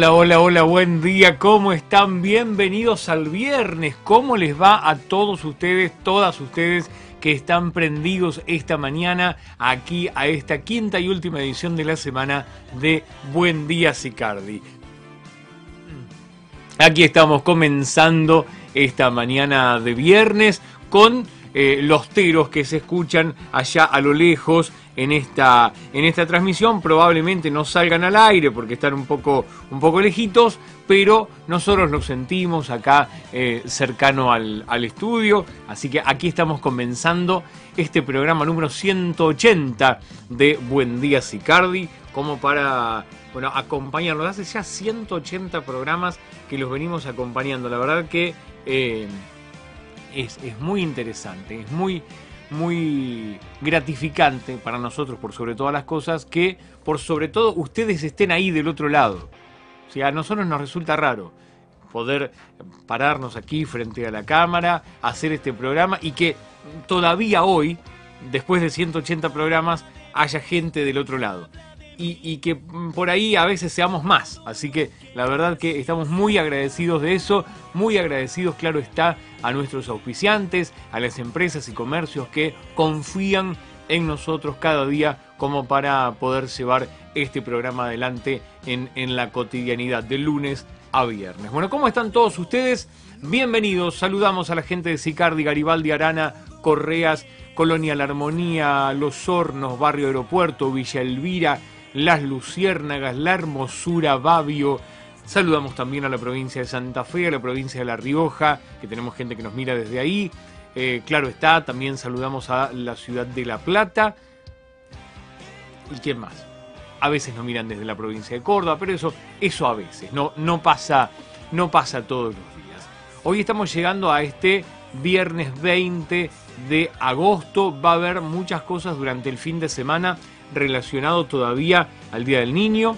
Hola, hola, hola, buen día, ¿cómo están? Bienvenidos al viernes, ¿cómo les va a todos ustedes, todas ustedes que están prendidos esta mañana aquí a esta quinta y última edición de la semana de Buen Día Sicardi? Aquí estamos comenzando esta mañana de viernes con eh, los teros que se escuchan allá a lo lejos en esta, en esta transmisión. Probablemente no salgan al aire porque están un poco, un poco lejitos, pero nosotros los sentimos acá eh, cercano al, al, estudio. Así que aquí estamos comenzando este programa número 180 de Buen Día Sicardi, como para bueno, acompañarnos. Hace ya 180 programas que los venimos acompañando. La verdad que eh, es, es muy interesante, es muy muy gratificante para nosotros, por sobre todas las cosas, que por sobre todo ustedes estén ahí del otro lado. O sea, a nosotros nos resulta raro poder pararnos aquí frente a la cámara, hacer este programa y que todavía hoy, después de 180 programas, haya gente del otro lado. Y, que por ahí a veces seamos más. Así que la verdad que estamos muy agradecidos de eso, muy agradecidos, claro está, a nuestros auspiciantes, a las empresas y comercios que confían en nosotros cada día como para poder llevar este programa adelante en, en la cotidianidad de lunes a viernes. Bueno, ¿cómo están todos ustedes? Bienvenidos, saludamos a la gente de Sicardi, Garibaldi, Arana, Correas, Colonia La Armonía, Los Hornos, Barrio Aeropuerto, Villa Elvira, Las Luciérnagas, La Hermosura, Babio, Saludamos también a la provincia de Santa Fe, a la provincia de La Rioja, que tenemos gente que nos mira desde ahí. Eh, claro está, también saludamos a la ciudad de La Plata. ¿Y quién más? A veces nos miran desde la provincia de Córdoba, pero eso, eso a veces, no, no, pasa, no pasa todos los días. Hoy estamos llegando a este viernes 20 de agosto. Va a haber muchas cosas durante el fin de semana relacionado todavía al Día del Niño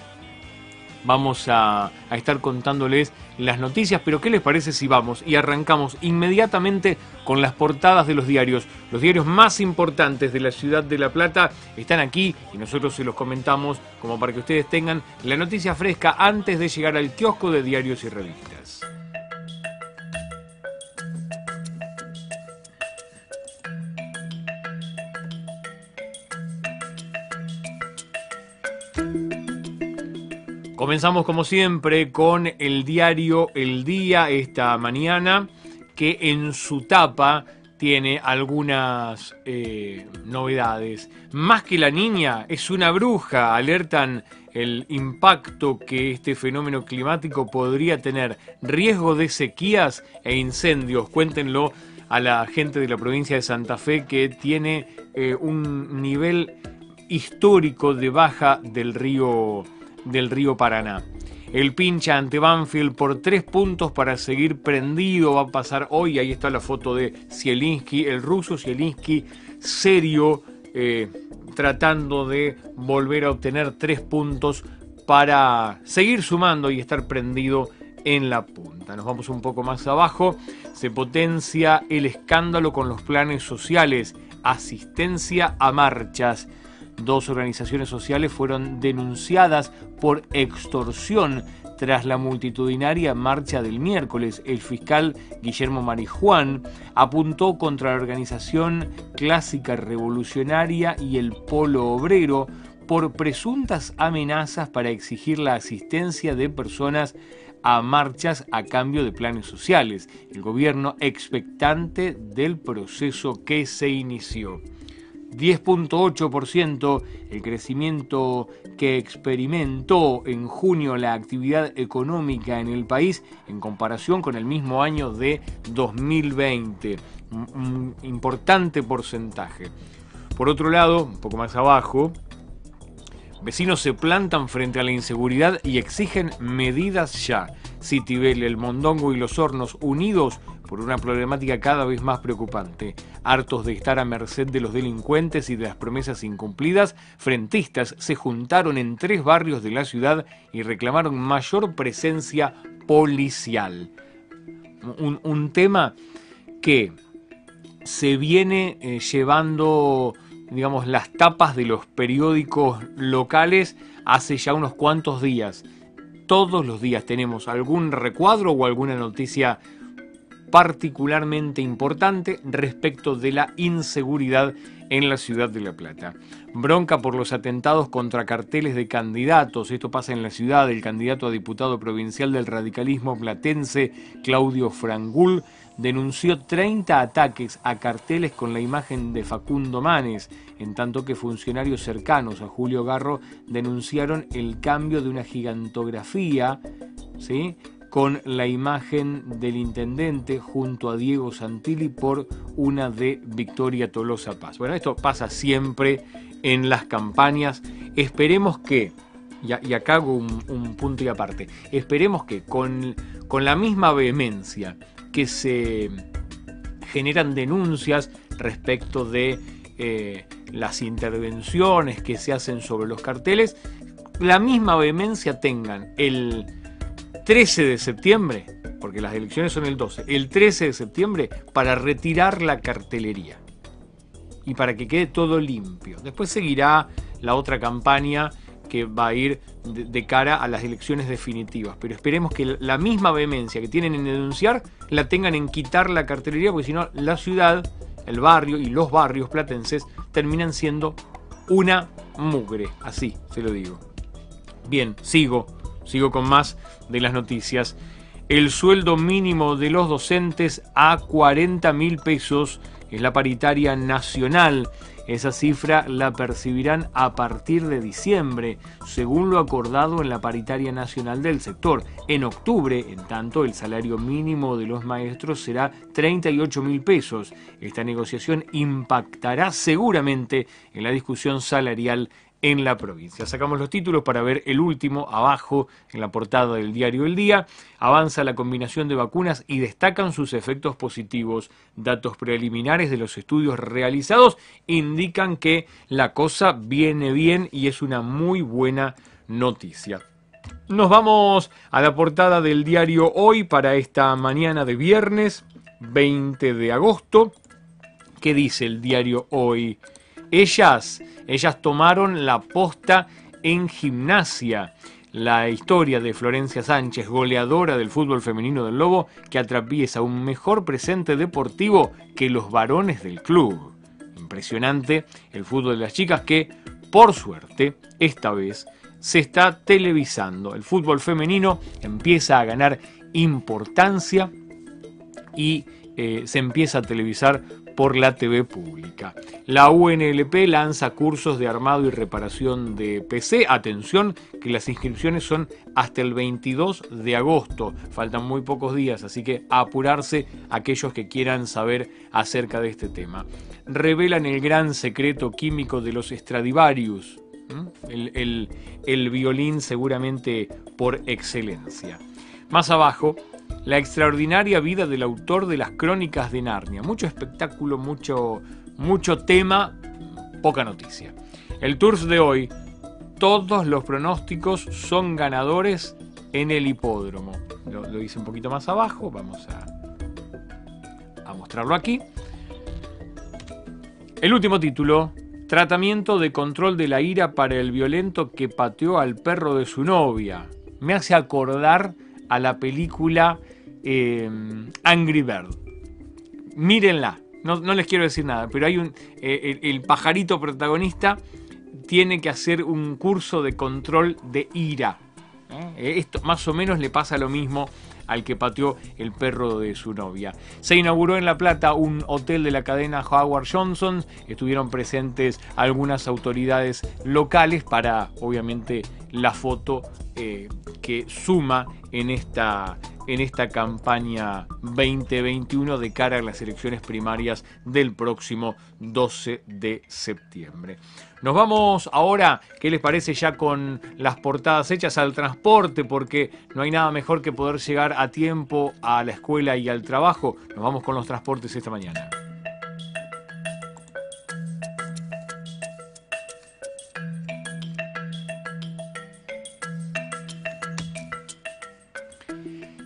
vamos a, a, estar contándoles las noticias, pero ¿qué les parece si vamos y arrancamos inmediatamente con las portadas de los diarios? Los diarios más importantes de la ciudad de La Plata están aquí y nosotros se los comentamos como para que ustedes tengan la noticia fresca antes de llegar al kiosco de diarios y revistas. Comenzamos como siempre con el diario El Día esta mañana, que en su tapa tiene algunas eh, novedades. Más que la niña, es una bruja, alertan el impacto que este fenómeno climático podría tener, riesgo de sequías e incendios. Cuéntenlo a la gente de la provincia de Santa Fe que tiene eh, un nivel histórico de baja del río del río Paraná. El pincha ante Banfield por tres puntos para seguir prendido. Va a pasar hoy. Ahí está la foto de Zielinski, el ruso Zielinski, serio, eh, tratando de volver a obtener tres puntos para seguir sumando y estar prendido en la punta. Nos vamos un poco más abajo. Se potencia el escándalo con los planes sociales. Asistencia a marchas. Dos organizaciones sociales fueron denunciadas por extorsión tras la multitudinaria marcha del miércoles. El fiscal Guillermo Marijuán apuntó contra la organización clásica revolucionaria y el polo obrero por presuntas amenazas para exigir la asistencia de personas a marchas a cambio de planes sociales. El gobierno expectante del proceso que se inició. 10.8% el crecimiento que experimentó en junio la actividad económica en el país en comparación con el mismo año de 2020. Un importante porcentaje. Por otro lado, un poco más abajo, vecinos se plantan frente a la inseguridad y exigen medidas ya. Citibel, el Mondongo y los Hornos unidos por una problemática cada vez más preocupante. Hartos de estar a merced de los delincuentes y de las promesas incumplidas, frentistas se juntaron en tres barrios de la ciudad y reclamaron mayor presencia policial. Un, tema que se viene eh, llevando, digamos, las tapas de los periódicos locales hace ya unos cuantos días todos los días tenemos algún recuadro o alguna noticia particularmente importante respecto de la inseguridad en la ciudad de La Plata. Bronca por los atentados contra carteles de candidatos. Esto pasa en la ciudad. El candidato a diputado provincial del radicalismo platense, Claudio Frangul, denunció 30 ataques a carteles con la imagen de Facundo Manes, en tanto que funcionarios cercanos a Julio Garro denunciaron el cambio de una gigantografía ¿sí? con la imagen del intendente junto a Diego Santilli por una de Victoria Tolosa Paz. Bueno, esto pasa siempre en las campañas. Esperemos que, y, acá hago un, punto y aparte, esperemos que con, con la misma vehemencia que se generan denuncias respecto de eh, las intervenciones que se hacen sobre los carteles, la misma vehemencia tengan el 13 de septiembre, porque las elecciones son el 12, el 13 de septiembre para retirar la cartelería y para que quede todo limpio. Después seguirá la otra campaña que va a ir de, cara a las elecciones definitivas. Pero esperemos que la misma vehemencia que tienen en denunciar la tengan en quitar la cartelería, porque si no, la ciudad, el barrio y los barrios platenses terminan siendo una mugre. Así se lo digo. Bien, sigo, sigo con más de las noticias. El sueldo mínimo de los docentes a 40 mil pesos es la paritaria nacional esa cifra la percibirán a partir de diciembre, según lo acordado en la paritaria nacional del sector. En octubre, en tanto, el salario mínimo de los maestros será 38 mil pesos. Esta negociación impactará seguramente en la discusión salarial en la provincia. Sacamos los títulos para ver el último abajo en la portada del diario El Día. Avanza la combinación de vacunas y destacan sus efectos positivos. Datos preliminares de los estudios realizados indican que la cosa viene bien y es una muy buena noticia. Nos vamos a la portada del diario Hoy para esta mañana de viernes 20 de agosto. ¿Qué dice el diario Hoy? Ellas, ellas tomaron la posta en gimnasia. La historia de Florencia Sánchez, goleadora del fútbol femenino del Lobo, que atraviesa un mejor presente deportivo que los varones del club. Impresionante el fútbol de las chicas que, por suerte, esta vez se está televisando. El fútbol femenino empieza a ganar importancia y eh, se empieza a televisar por la TV pública. La UNLP lanza cursos de armado y reparación de PC. Atención, que las inscripciones son hasta el 22 de agosto. Faltan muy pocos días, así que apurarse aquellos que quieran saber acerca de este tema. Revelan el gran secreto químico de los Stradivarius. El, el violín seguramente por excelencia. Más abajo, la extraordinaria vida del autor de las crónicas de Narnia. Mucho espectáculo, mucho, mucho tema, poca noticia. El Tours de hoy, todos los pronósticos son ganadores en el hipódromo. Lo, hice un poquito más abajo, vamos a, a mostrarlo aquí. El último título, Tratamiento de control de la ira para el violento que pateó al perro de su novia. Me hace acordar a la película eh, Angry Bird. Mírenla, no, les quiero decir nada, pero hay un. Eh, el, pajarito protagonista tiene que hacer un curso de control de ira. ¿eh? Esto más o menos le pasa lo mismo al que pateó el perro de su novia. Se inauguró en La Plata un hotel de la cadena Howard Johnson. Estuvieron presentes algunas autoridades locales para, obviamente, la foto que suma en esta en esta campaña 2021 de cara a las elecciones primarias del próximo 12 de septiembre. Nos vamos ahora, ¿qué les parece ya con las portadas hechas al transporte? Porque no hay nada mejor que poder llegar a tiempo a la escuela y al trabajo. Nos vamos con los transportes esta mañana.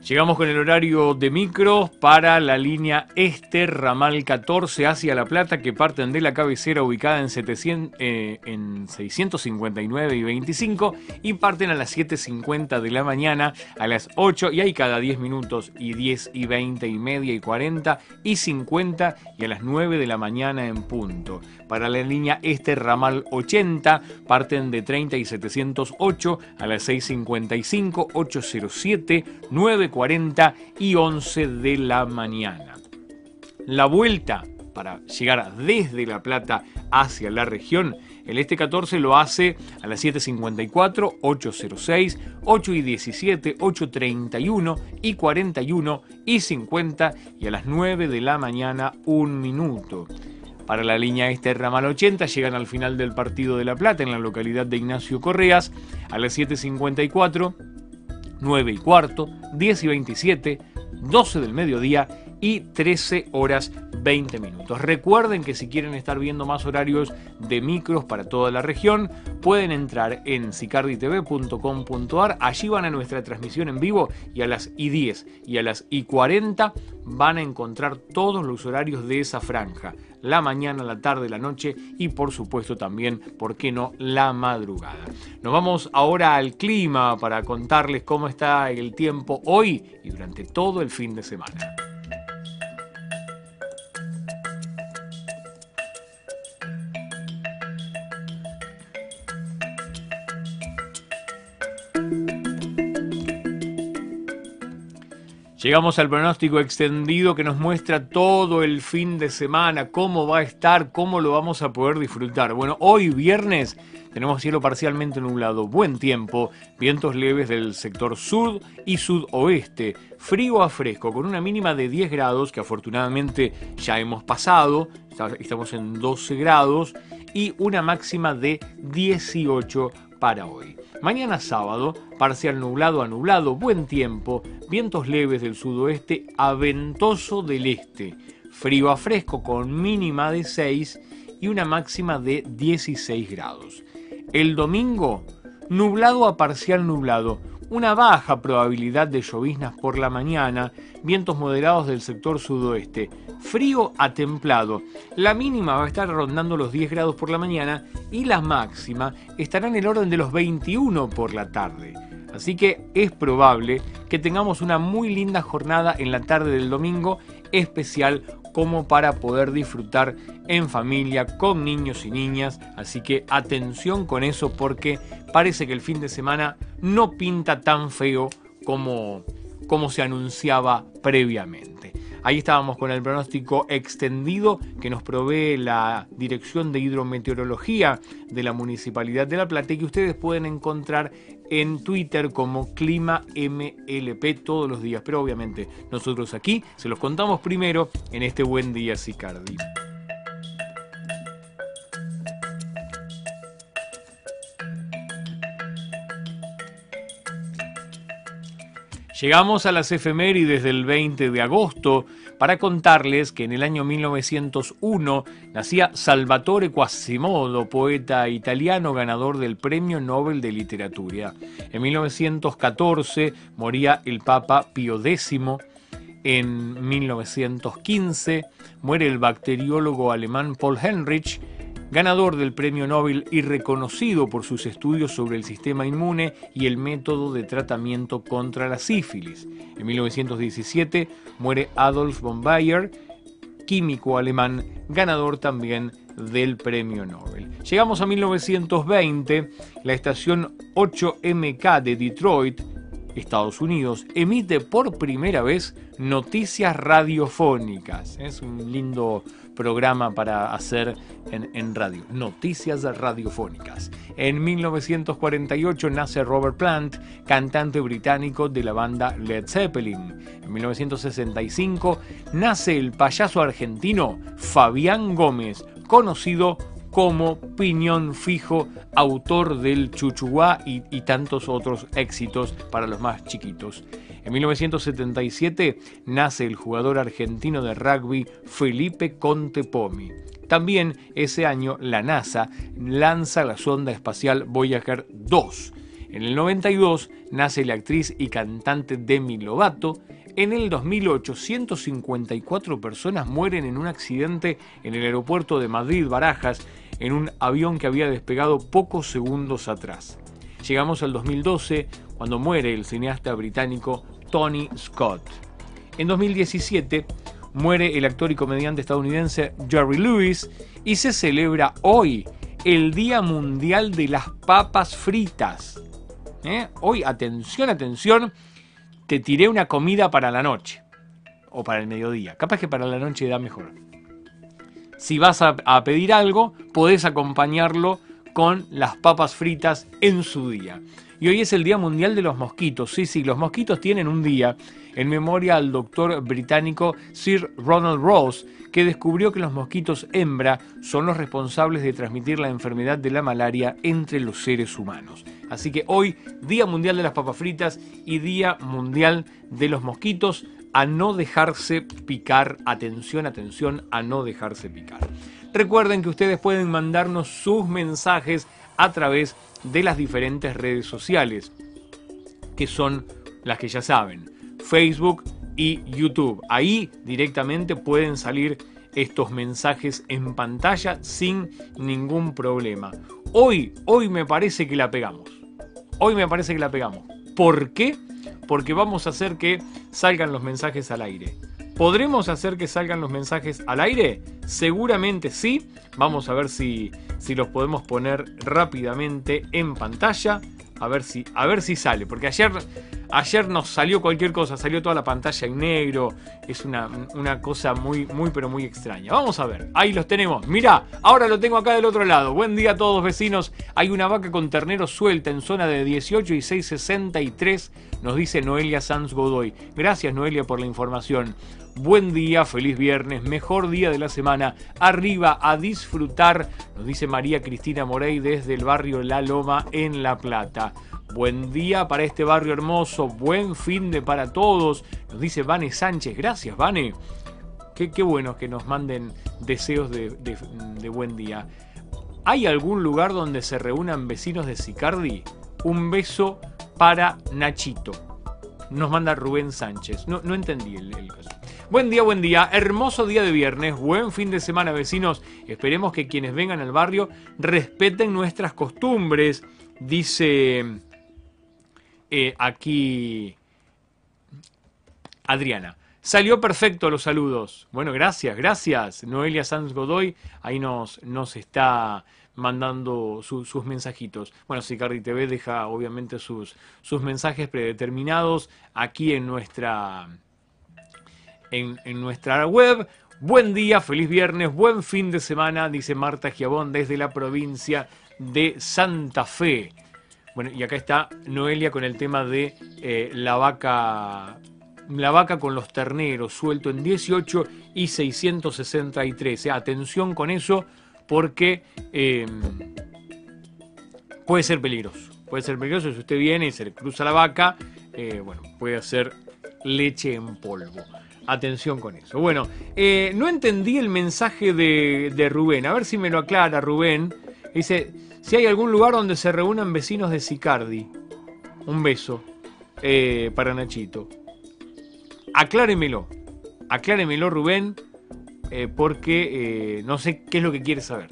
Llegamos con el horario de micro para la línea este, ramal 14 hacia La Plata, que parten de la cabecera ubicada en, 700, eh, en 659 y 25 y parten a las 7.50 de la mañana, a las 8 y hay cada 10 minutos y 10 y 20 y media y 40 y 50 y a las 9 de la mañana en punto. Para la línea este, ramal 80, parten de 30 y 708 a las 6.55, 807, 9 40 y 11 de la mañana. La vuelta para llegar desde La Plata hacia la región, el este 14 lo hace a las 7.54, 8.06, 8 y 17, 8.31 y 41 y 50 y a las 9 de la mañana un minuto. Para la línea este ramal 80 llegan al final del partido de La Plata en la localidad de Ignacio Correas a las 7.54 9 y cuarto, 10 y 27, 12 del mediodía y 13 horas 20 minutos. Recuerden que si quieren estar viendo más horarios de micros para toda la región, pueden entrar en sicarditv.com.ar. Allí van a nuestra transmisión en vivo y a las I10 y a las I40 van a encontrar todos los horarios de esa franja. La mañana, la tarde, la noche y por supuesto también, ¿por qué no?, la madrugada. Nos vamos ahora al clima para contarles cómo está el tiempo hoy y durante todo el fin de semana. Llegamos al pronóstico extendido que nos muestra todo el fin de semana, cómo va a estar, cómo lo vamos a poder disfrutar. Bueno, hoy viernes tenemos cielo parcialmente nublado, buen tiempo, vientos leves del sector sur y sudoeste, frío a fresco, con una mínima de 10 grados que afortunadamente ya hemos pasado, estamos en 12 grados, y una máxima de 18 para hoy. Mañana sábado, parcial nublado a nublado, buen tiempo, vientos leves del sudoeste a ventoso del este, frío a fresco con mínima de 6 y una máxima de 16 grados. El domingo, nublado a parcial nublado, una baja probabilidad de lloviznas por la mañana, vientos moderados del sector sudoeste, frío a templado. La mínima va a estar rondando los 10 grados por la mañana y la máxima estará en el orden de los 21 por la tarde. Así que es probable que tengamos una muy linda jornada en la tarde del domingo, especial como para poder disfrutar en familia, con niños y niñas. Así que atención con eso porque parece que el fin de semana no pinta tan feo como, como se anunciaba previamente. Ahí estábamos con el pronóstico extendido que nos provee la Dirección de Hidrometeorología de la Municipalidad de La Plata y que ustedes pueden encontrar en Twitter como Clima MLP todos los días. Pero obviamente nosotros aquí se los contamos primero en este buen día Sicardi. Llegamos a las efemérides del 20 de agosto para contarles que en el año 1901 nacía Salvatore Quasimodo, poeta italiano ganador del Premio Nobel de Literatura. En 1914 moría el Papa Pío X. En 1915 muere el bacteriólogo alemán Paul Henrich ganador del Premio Nobel y reconocido por sus estudios sobre el sistema inmune y el método de tratamiento contra la sífilis. En 1917 muere Adolf von Bayer, químico alemán, ganador también del Premio Nobel. Llegamos a 1920, la estación 8MK de Detroit, Estados Unidos, emite por primera vez noticias radiofónicas. Es un lindo programa para hacer en, radio, noticias radiofónicas. En 1948 nace Robert Plant, cantante británico de la banda Led Zeppelin. En 1965 nace el payaso argentino Fabián Gómez, conocido como Piñón Fijo, autor del Chuchuá y, y tantos otros éxitos para los más chiquitos. En 1977 nace el jugador argentino de rugby Felipe Contepomi. También ese año la NASA lanza la sonda espacial Voyager 2. En el 92 nace la actriz y cantante Demi Lovato. En el 2008, 154 personas mueren en un accidente en el aeropuerto de Madrid-Barajas en un avión que había despegado pocos segundos atrás. Llegamos al 2012, cuando muere el cineasta británico Tony Scott. En 2017 muere el actor y comediante estadounidense Jerry Lewis y se celebra hoy el Día Mundial de las Papas Fritas. ¿Eh? Hoy, atención, atención, te tiré una comida para la noche o para el mediodía. Capaz que para la noche da mejor. Si vas a, a pedir algo, podés acompañarlo con las papas fritas en su día. Y hoy es el Día Mundial de los Mosquitos. Sí, sí, los mosquitos tienen un día en memoria al doctor británico Sir Ronald Ross, que descubrió que los mosquitos hembra son los responsables de transmitir la enfermedad de la malaria entre los seres humanos. Así que hoy, Día Mundial de las Papas Fritas y Día Mundial de los Mosquitos, a no dejarse picar. Atención, atención, a no dejarse picar. Recuerden que ustedes pueden mandarnos sus mensajes a través de las diferentes redes sociales, que son las que ya saben, Facebook y YouTube. Ahí directamente pueden salir estos mensajes en pantalla sin ningún problema. Hoy, hoy me parece que la pegamos. Hoy me parece que la pegamos. ¿Por qué? Porque vamos a hacer que salgan los mensajes al aire. ¿Podremos hacer que salgan los mensajes al aire? Seguramente sí. Vamos a ver si, si los podemos poner rápidamente en pantalla. A ver si, a ver si sale. Porque ayer Ayer nos salió cualquier cosa, salió toda la pantalla en negro. Es una, cosa muy, muy, pero muy extraña. Vamos a ver, ahí los tenemos. Mira, ahora lo tengo acá del otro lado. Buen día a todos vecinos. Hay una vaca con ternero suelta en zona de 18 y 663, nos dice Noelia Sanz Godoy. Gracias Noelia por la información. Buen día, feliz viernes, mejor día de la semana. Arriba a disfrutar, nos dice María Cristina Morey desde el barrio La Loma en La Plata. Buen día para este barrio hermoso, buen fin de para todos, nos dice Vane Sánchez. Gracias, Vane. Qué, qué bueno que nos manden deseos de, buen día. ¿Hay algún lugar donde se reúnan vecinos de Sicardi? Un beso para Nachito. Nos manda Rubén Sánchez. No, no entendí el, el caso. Buen día, buen día. Hermoso día de viernes. Buen fin de semana, vecinos. Esperemos que quienes vengan al barrio respeten nuestras costumbres. Dice eh, aquí Adriana. Salió perfecto los saludos. Bueno, gracias, gracias. Noelia Sanz Godoy ahí nos, nos está mandando sus mensajitos. Bueno, Sicardi TV deja obviamente sus, sus mensajes predeterminados aquí en nuestra, en, en nuestra web. Buen día, feliz viernes, buen fin de semana, dice Marta Giabón desde la provincia de Santa Fe. Bueno, y acá está Noelia con el tema de eh, la vaca. La vaca con los terneros, suelto en 18 y 663. atención con eso, porque em, puede ser peligroso. Puede ser peligroso si usted viene y se le cruza la vaca. Eh, bueno, puede hacer leche en polvo. Atención con eso. Bueno, eh, no entendí el mensaje de, de Rubén. A ver si me lo aclara Rubén. Dice, si hay algún lugar donde se reúnan vecinos de Sicardi, un beso eh, para Nachito. Acláremelo, acláremelo Rubén, eh, porque eh, no sé qué es lo que quiere saber.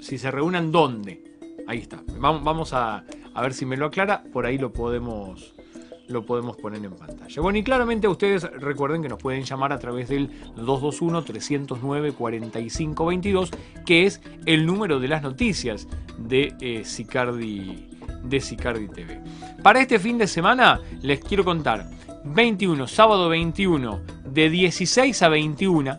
Si se reúnan, ¿dónde? Ahí está. Vamos, vamos a, a ver si me lo aclara, por ahí lo podemos lo podemos poner en pantalla. Bueno, y claramente ustedes recuerden que nos pueden llamar a través del 221-309-4522, que es el número de las noticias de eh, Sicardi, de Sicardi TV. Para este fin de semana les quiero contar 21, sábado 21, de 16 a 21.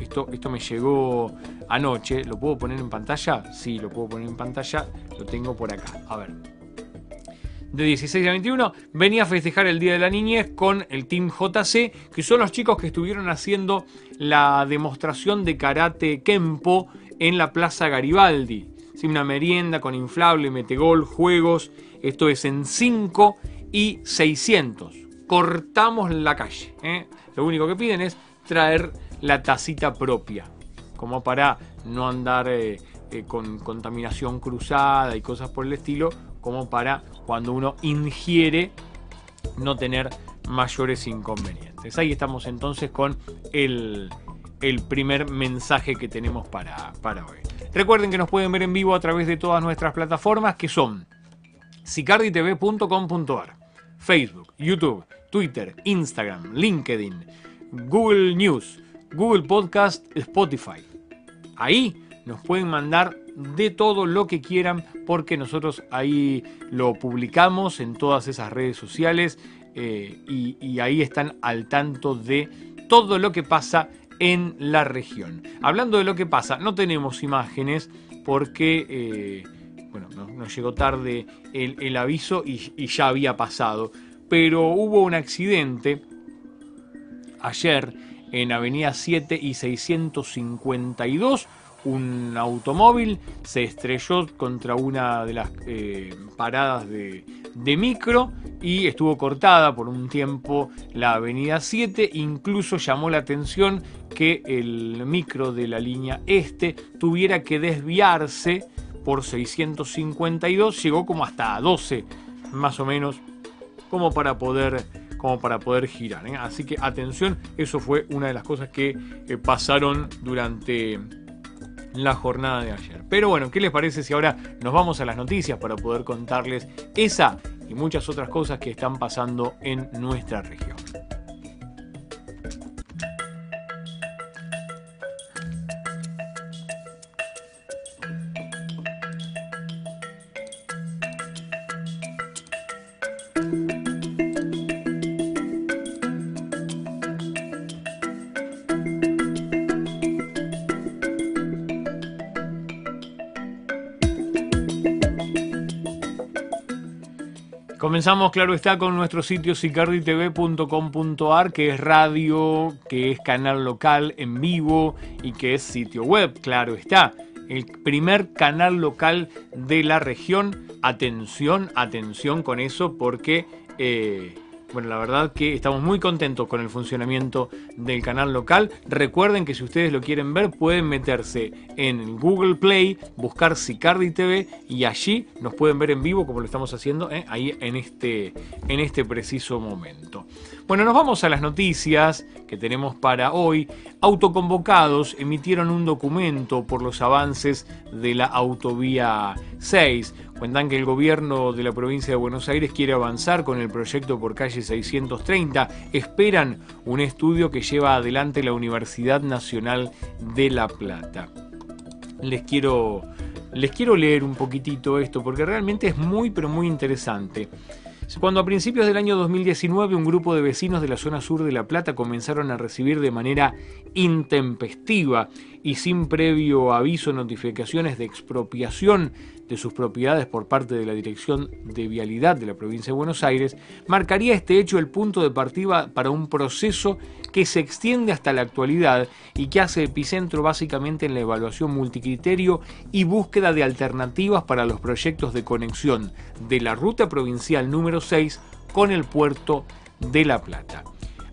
Esto, esto me llegó anoche. ¿Lo puedo poner en pantalla? Sí, lo puedo poner en pantalla. Lo tengo por acá. A ver de 16 a 21, venía a festejar el Día de la Niñez con el Team JC, que son los chicos que estuvieron haciendo la demostración de karate Kempo en la Plaza Garibaldi. una merienda con inflable, metegol, juegos. Esto es en 5 y 600. Cortamos la calle. ¿eh? Lo único que piden es traer la tacita propia, como para no andar eh, eh, con contaminación cruzada y cosas por el estilo como para cuando uno ingiere no tener mayores inconvenientes. Ahí estamos entonces con el, primer mensaje que tenemos para, para hoy. Recuerden que nos pueden ver en vivo a través de todas nuestras plataformas que son sicarditv.com.ar, Facebook, YouTube, Twitter, Instagram, LinkedIn, Google News, Google Podcast, Spotify. Ahí nos pueden mandar de todo lo que quieran porque nosotros ahí lo publicamos en todas esas redes sociales eh, y, ahí están al tanto de todo lo que pasa en la región. Hablando de lo que pasa, no tenemos imágenes porque eh, bueno, nos, llegó tarde el, aviso y, y ya había pasado, pero hubo un accidente ayer en Avenida 7 y 652 un automóvil se estrelló contra una de las eh, paradas de, micro y estuvo cortada por un tiempo la avenida 7. Incluso llamó la atención que el micro de la línea este tuviera que desviarse por 652. Llegó como hasta 12 más o menos como para poder como para poder girar. ¿eh? Así que atención, eso fue una de las cosas que eh, pasaron durante la jornada de ayer. Pero bueno, ¿qué les parece si ahora nos vamos a las noticias para poder contarles esa y muchas otras cosas que están pasando en nuestra región? Comenzamos, claro está, con nuestro sitio sicarditv.com.ar, que es radio, que es canal local en vivo y que es sitio web, claro está. El primer canal local de la región. Atención, atención con eso, porque eh, bueno, la verdad que estamos muy contentos con el funcionamiento del canal local. Recuerden que si ustedes lo quieren ver, pueden meterse en Google Play, buscar Sicardi TV y allí nos pueden ver en vivo como lo estamos haciendo ¿eh? ahí en este, en este preciso momento. Bueno, nos vamos a las noticias que tenemos para hoy. Autoconvocados emitieron un documento por los avances de la autovía 6. Que el gobierno de la provincia de Buenos Aires quiere avanzar con el proyecto por calle 630. Esperan un estudio que lleva adelante la Universidad Nacional de La Plata. Les quiero, les quiero leer un poquitito esto porque realmente es muy pero muy interesante. Cuando a principios del año 2019 un grupo de vecinos de la zona sur de La Plata comenzaron a recibir de manera intempestiva y sin previo aviso notificaciones de expropiación de sus propiedades por parte de la Dirección de Vialidad de la provincia de Buenos Aires, marcaría este hecho el punto de partida para un proceso que se extiende hasta la actualidad y que hace epicentro básicamente en la evaluación multicriterio y búsqueda de alternativas para los proyectos de conexión de la ruta provincial número 6 con el puerto de La Plata.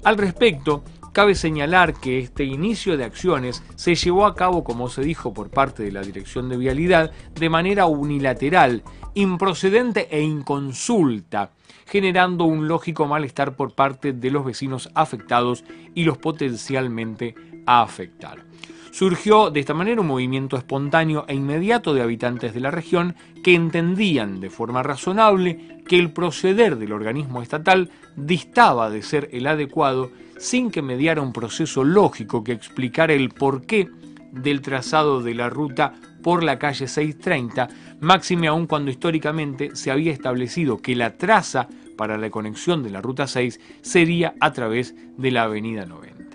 Al respecto, Cabe señalar que este inicio de acciones se llevó a cabo, como se dijo por parte de la Dirección de Vialidad, de manera unilateral, improcedente e inconsulta, generando un lógico malestar por parte de los vecinos afectados y los potencialmente a afectar. Surgió de esta manera un movimiento espontáneo e inmediato de habitantes de la región que entendían de forma razonable que el proceder del organismo estatal distaba de ser el adecuado sin que mediara un proceso lógico que explicara el porqué del trazado de la ruta por la calle 630, máxime aún cuando históricamente se había establecido que la traza para la conexión de la ruta 6 sería a través de la avenida 90.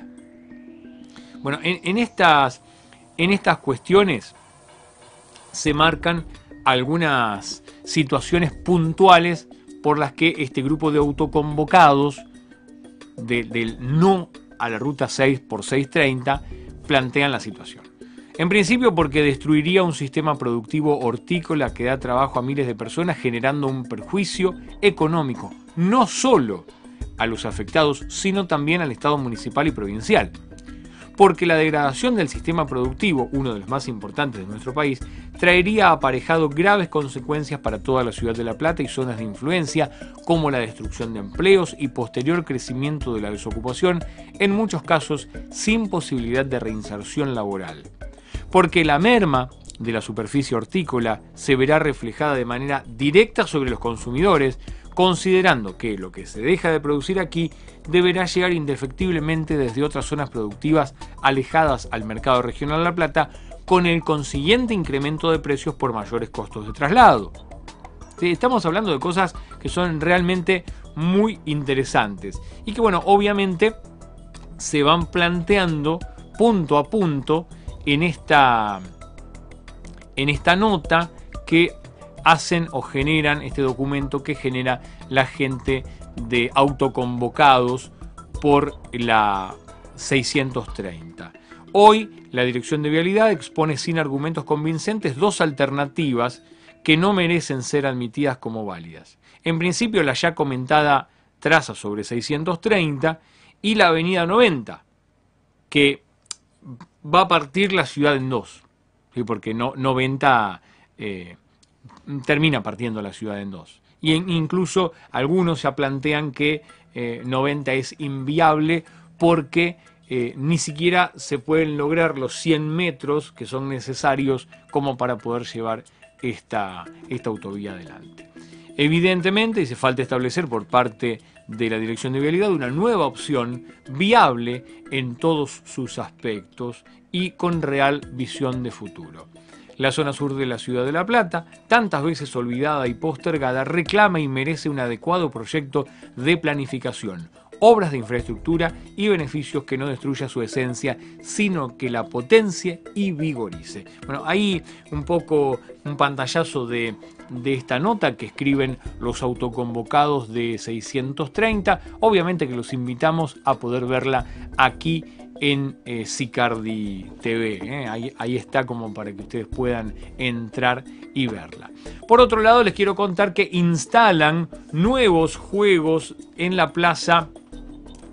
Bueno, en, estas, en estas cuestiones se marcan algunas situaciones puntuales por las que este grupo de autoconvocados del no a la ruta 6 por 630 plantean la situación. En principio porque destruiría un sistema productivo hortícola que da trabajo a miles de personas generando un perjuicio económico, no solo a los afectados, sino también al Estado municipal y provincial. Porque la degradación del sistema productivo, uno de los más importantes de nuestro país, traería aparejado graves consecuencias para toda la ciudad de La Plata y zonas de influencia, como la destrucción de empleos y posterior crecimiento de la desocupación, en muchos casos sin posibilidad de reinserción laboral. Porque la merma de la superficie hortícola se verá reflejada de manera directa sobre los consumidores, considerando que lo que se deja de producir aquí deberá llegar indefectiblemente desde otras zonas productivas alejadas al mercado regional de La Plata, con el consiguiente incremento de precios por mayores costos de traslado. Estamos hablando de cosas que son realmente muy interesantes y que bueno, obviamente se van planteando punto a punto en esta, en esta nota que hacen o generan este documento que genera la gente de autoconvocados por la 630. Hoy la Dirección de Vialidad expone sin argumentos convincentes dos alternativas que no merecen ser admitidas como válidas. En principio la ya comentada traza sobre 630 y la avenida 90, que va a partir la ciudad en dos, porque no, 90 termina partiendo la ciudad en dos. Y incluso algunos ya plantean que 90 eh, es inviable porque eh, ni siquiera se pueden lograr los 100 metros que son necesarios como para poder llevar esta, esta autovía adelante. Evidentemente, se falta establecer por parte de la Dirección de Vialidad una nueva opción viable en todos sus aspectos y con real visión de futuro. La zona sur de la ciudad de La Plata, tantas veces olvidada y postergada, reclama y merece un adecuado proyecto de planificación, obras de infraestructura y beneficios que no destruya su esencia, sino que la potencie y vigorice. Bueno, ahí un poco un pantallazo de, de esta nota que escriben los autoconvocados de 630. Obviamente que los invitamos a poder verla aquí en eh, Sicardi TV. ¿eh? Ahí, está como para que ustedes puedan entrar y verla. Por otro lado, les quiero contar que instalan nuevos juegos en la Plaza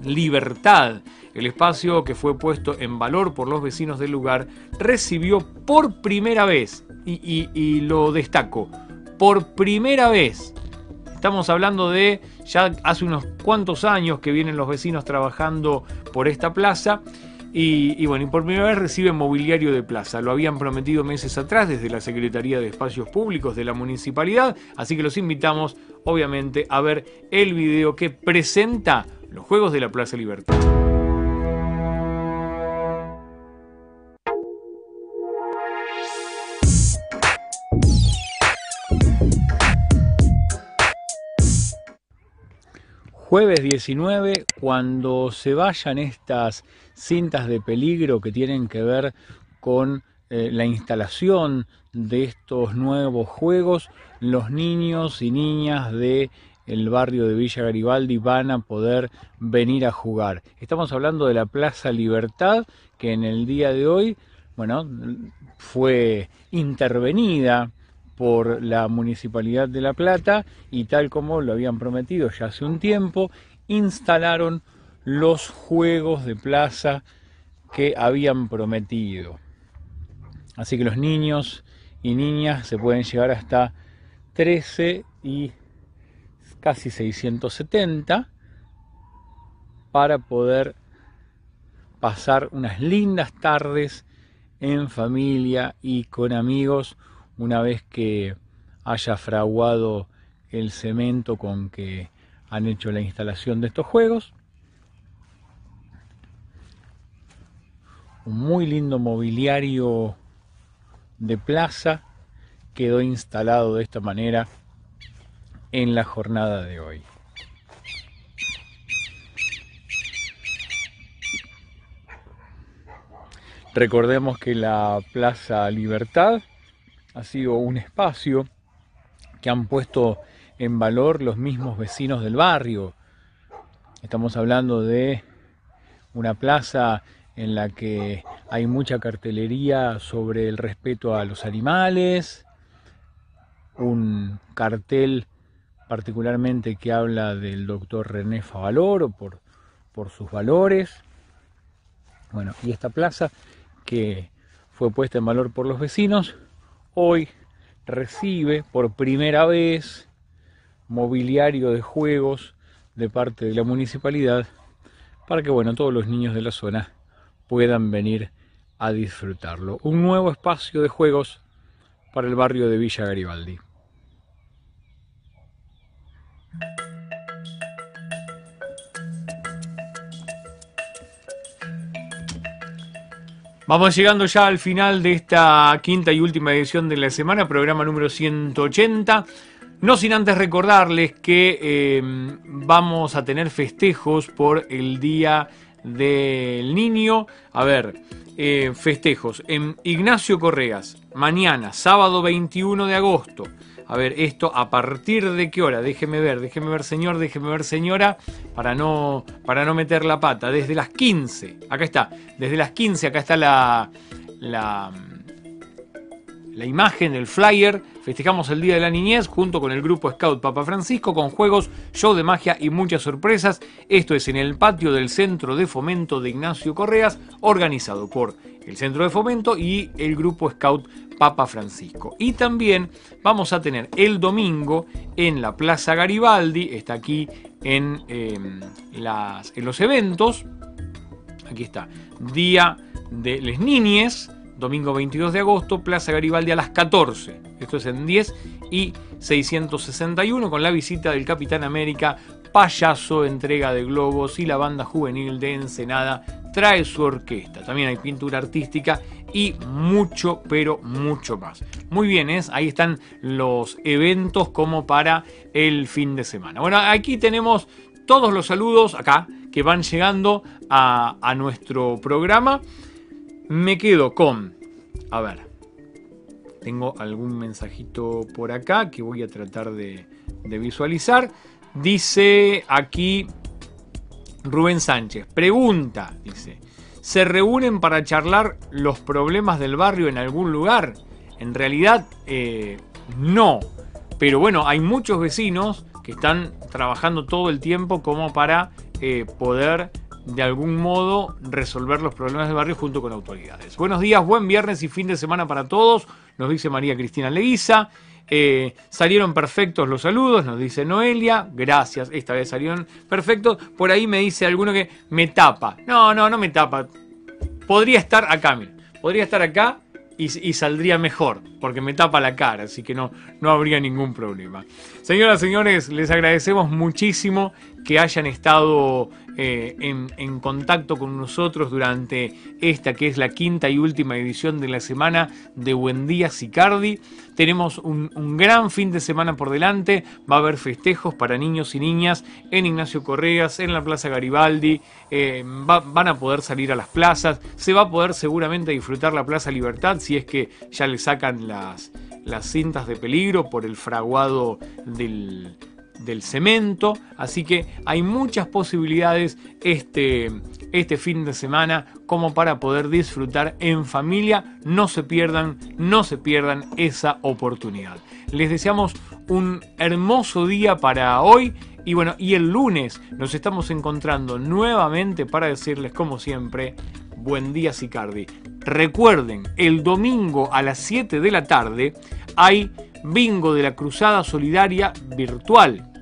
Libertad. El espacio que fue puesto en valor por los vecinos del lugar recibió por primera vez, y, y lo destaco, por primera vez, estamos hablando de ya hace unos cuantos años que vienen los vecinos trabajando por esta plaza. Y, bueno, por primera vez reciben mobiliario de plaza. Lo habían prometido meses atrás desde la Secretaría de Espacios Públicos de la Municipalidad. Así que los invitamos, obviamente, a ver el video que presenta los Juegos de la Plaza Libertad. Jueves 19, cuando se vayan estas cintas de peligro que tienen que ver con eh, la instalación de estos nuevos juegos, los niños y niñas de el barrio de Villa Garibaldi van a poder venir a jugar. Estamos hablando de la Plaza Libertad, que en el día de hoy, bueno, fue intervenida por la Municipalidad de La Plata y tal como lo habían prometido ya hace un tiempo, instalaron los juegos de plaza que habían prometido. Así que los niños y niñas se pueden llegar hasta 13 y casi 670 para poder pasar unas lindas tardes en familia y con amigos una vez que haya fraguado el cemento con que han hecho la instalación de estos juegos. Un muy lindo mobiliario de plaza quedó instalado de esta manera en la jornada de hoy. Recordemos que la Plaza Libertad ha sido un espacio que han puesto en valor los mismos vecinos del barrio. Estamos hablando de una plaza en la que hay mucha cartelería sobre el respeto a los animales, un cartel particularmente que habla del doctor René Favaloro por, por sus valores, Bueno, y esta plaza que fue puesta en valor por los vecinos, hoy recibe por primera vez mobiliario de juegos de parte de la municipalidad para que bueno, todos los niños de la zona puedan venir a disfrutarlo. Un nuevo espacio de juegos para el barrio de Villa Garibaldi. Vamos llegando ya al final de esta quinta y última edición de la semana, programa número 180. No sin antes recordarles que em, vamos a tener festejos por el Día del Niño. A ver, eh, festejos en Ignacio Correas, mañana, sábado 21 de agosto. A ver, esto a partir de qué hora, déjeme ver, déjeme ver señor, déjeme ver señora, para no, para no meter la pata. Desde las 15, acá está, desde las 15, acá está la, la, la imagen, el flyer. Festejamos el Día de la Niñez junto con el grupo Scout Papa Francisco con juegos, show de magia y muchas sorpresas. Esto es en el patio del Centro de Fomento de Ignacio Correas, organizado por el Centro de Fomento y el grupo Scout Papa Francisco. Y también vamos a tener el domingo en la Plaza Garibaldi, está aquí en, em, las, en los eventos, aquí está, Día de les Niñes, domingo 22 de agosto, Plaza Garibaldi a las 14. Esto es en 10 y 661 con la visita del Capitán América, payaso, entrega de globos y la banda juvenil de Ensenada trae su orquesta. También hay pintura artística y mucho, pero mucho más. Muy bien, ¿es? ahí están los eventos como para el fin de semana. Bueno, aquí tenemos todos los saludos acá que van llegando a, nuestro programa. Me quedo con, a ver, tengo algún mensajito por acá que voy a tratar de, de visualizar. Dice aquí Rubén Sánchez, pregunta, dice, ¿se reúnen para charlar los problemas del barrio en algún lugar? En realidad, eh, no. Pero bueno, hay muchos vecinos que están trabajando todo el tiempo como para eh, poder de algún modo resolver los problemas del barrio junto con autoridades. Buenos días, buen viernes y fin de semana para todos, nos dice María Cristina Leguiza. Eh, salieron perfectos los saludos, nos dice Noelia. Gracias, esta vez salieron perfectos. Por ahí me dice alguno que me tapa. No, no, no me tapa. Podría estar acá, mira. Podría estar acá y, saldría mejor, porque me tapa la cara, así que no, no habría ningún problema. Señoras, señores, les agradecemos muchísimo que hayan estado eh, en, contacto con nosotros durante esta que es la quinta y última edición de la semana de Buen Día Sicardi. Tenemos un, gran fin de semana por delante, va a haber festejos para niños y niñas en Ignacio Correas, en la Plaza Garibaldi, eh, van a poder salir a las plazas, se va a poder seguramente disfrutar la Plaza Libertad si es que ya le sacan las, las cintas de peligro por el fraguado del del cemento, así que hay muchas posibilidades este, este fin de semana como para poder disfrutar en familia, no se pierdan, no se pierdan esa oportunidad. Les deseamos un hermoso día para hoy y bueno, y el lunes nos estamos encontrando nuevamente para decirles como siempre, buen día Sicardi. Recuerden, el domingo a las 7 de la tarde hay bingo de la Cruzada Solidaria virtual.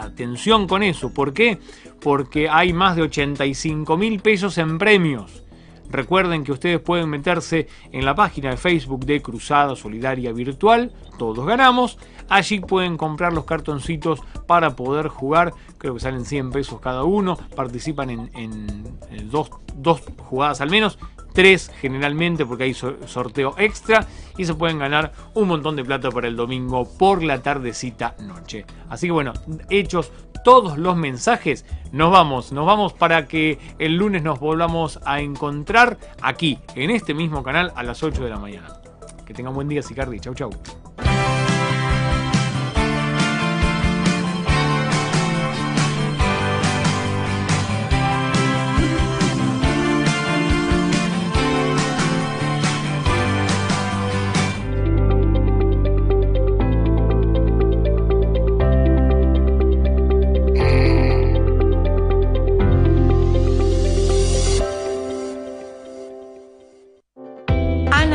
Atención con eso, ¿por qué? Porque hay más de 85 mil pesos en premios. Recuerden que ustedes pueden meterse en la página de Facebook de Cruzada Solidaria Virtual, todos ganamos. Allí pueden comprar los cartoncitos para poder jugar, creo que salen 100 pesos cada uno, participan en, dos, dos jugadas al menos tres generalmente porque hay sorteo extra y se pueden ganar un montón de plata para el domingo por la tardecita noche. Así que bueno, hechos todos los mensajes, nos vamos, nos vamos para que el lunes nos volvamos a encontrar aquí, en este mismo canal a las 8 de la mañana. Que tengan buen día, Sicardi. Chau, chau.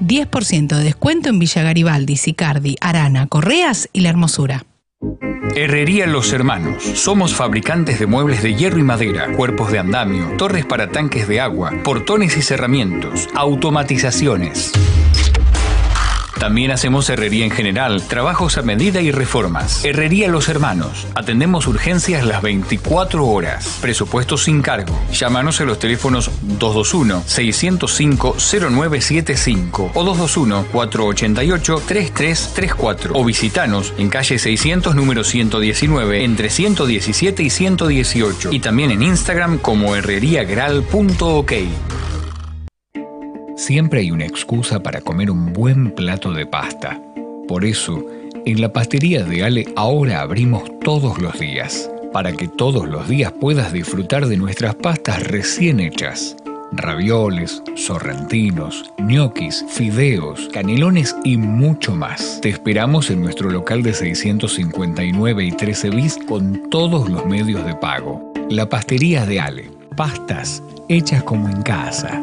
10% de descuento en Villa Garibaldi, Sicardi, Arana, Correas y La Hermosura. Herrería Los Hermanos. Somos fabricantes de muebles de hierro y madera, cuerpos de andamio, torres para tanques de agua, portones y cerramientos, automatizaciones. También hacemos herrería en general, trabajos a medida y reformas. Herrería Los Hermanos. Atendemos urgencias las 24 horas. Presupuesto sin cargo. Llámanos a los teléfonos 221-605-0975 o 221-488-3334 o visitanos en calle 600 número 119 entre 117 y 118 y también en Instagram como herreriagral.ok. Siempre hay una excusa para comer un buen plato de pasta. Por eso, en la pastería de Ale ahora abrimos todos los días, para que todos los días puedas disfrutar de nuestras pastas recién hechas. Ravioles, sorrentinos, ñoquis, fideos, canelones y mucho más. Te esperamos en nuestro local de 659 y 13 bis con todos los medios de pago. La pastería de Ale. Pastas hechas como en casa.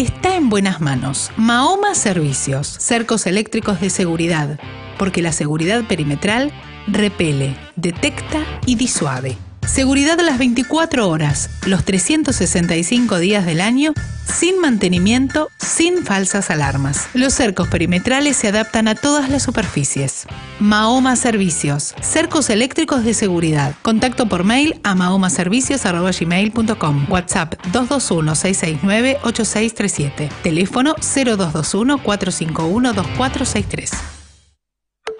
está en buenas manos. Mahoma Servicios, cercos eléctricos de seguridad, porque la seguridad perimetral repele, detecta y disuade. Seguridad las 24 horas, los 365 días del año, sin mantenimiento, sin falsas alarmas. Los cercos perimetrales se adaptan a todas las superficies. Mahoma Servicios, cercos eléctricos de seguridad. Contacto por mail a mahomaservicios.gmail.com. WhatsApp 221-669-8637. Teléfono 0221-451-2463.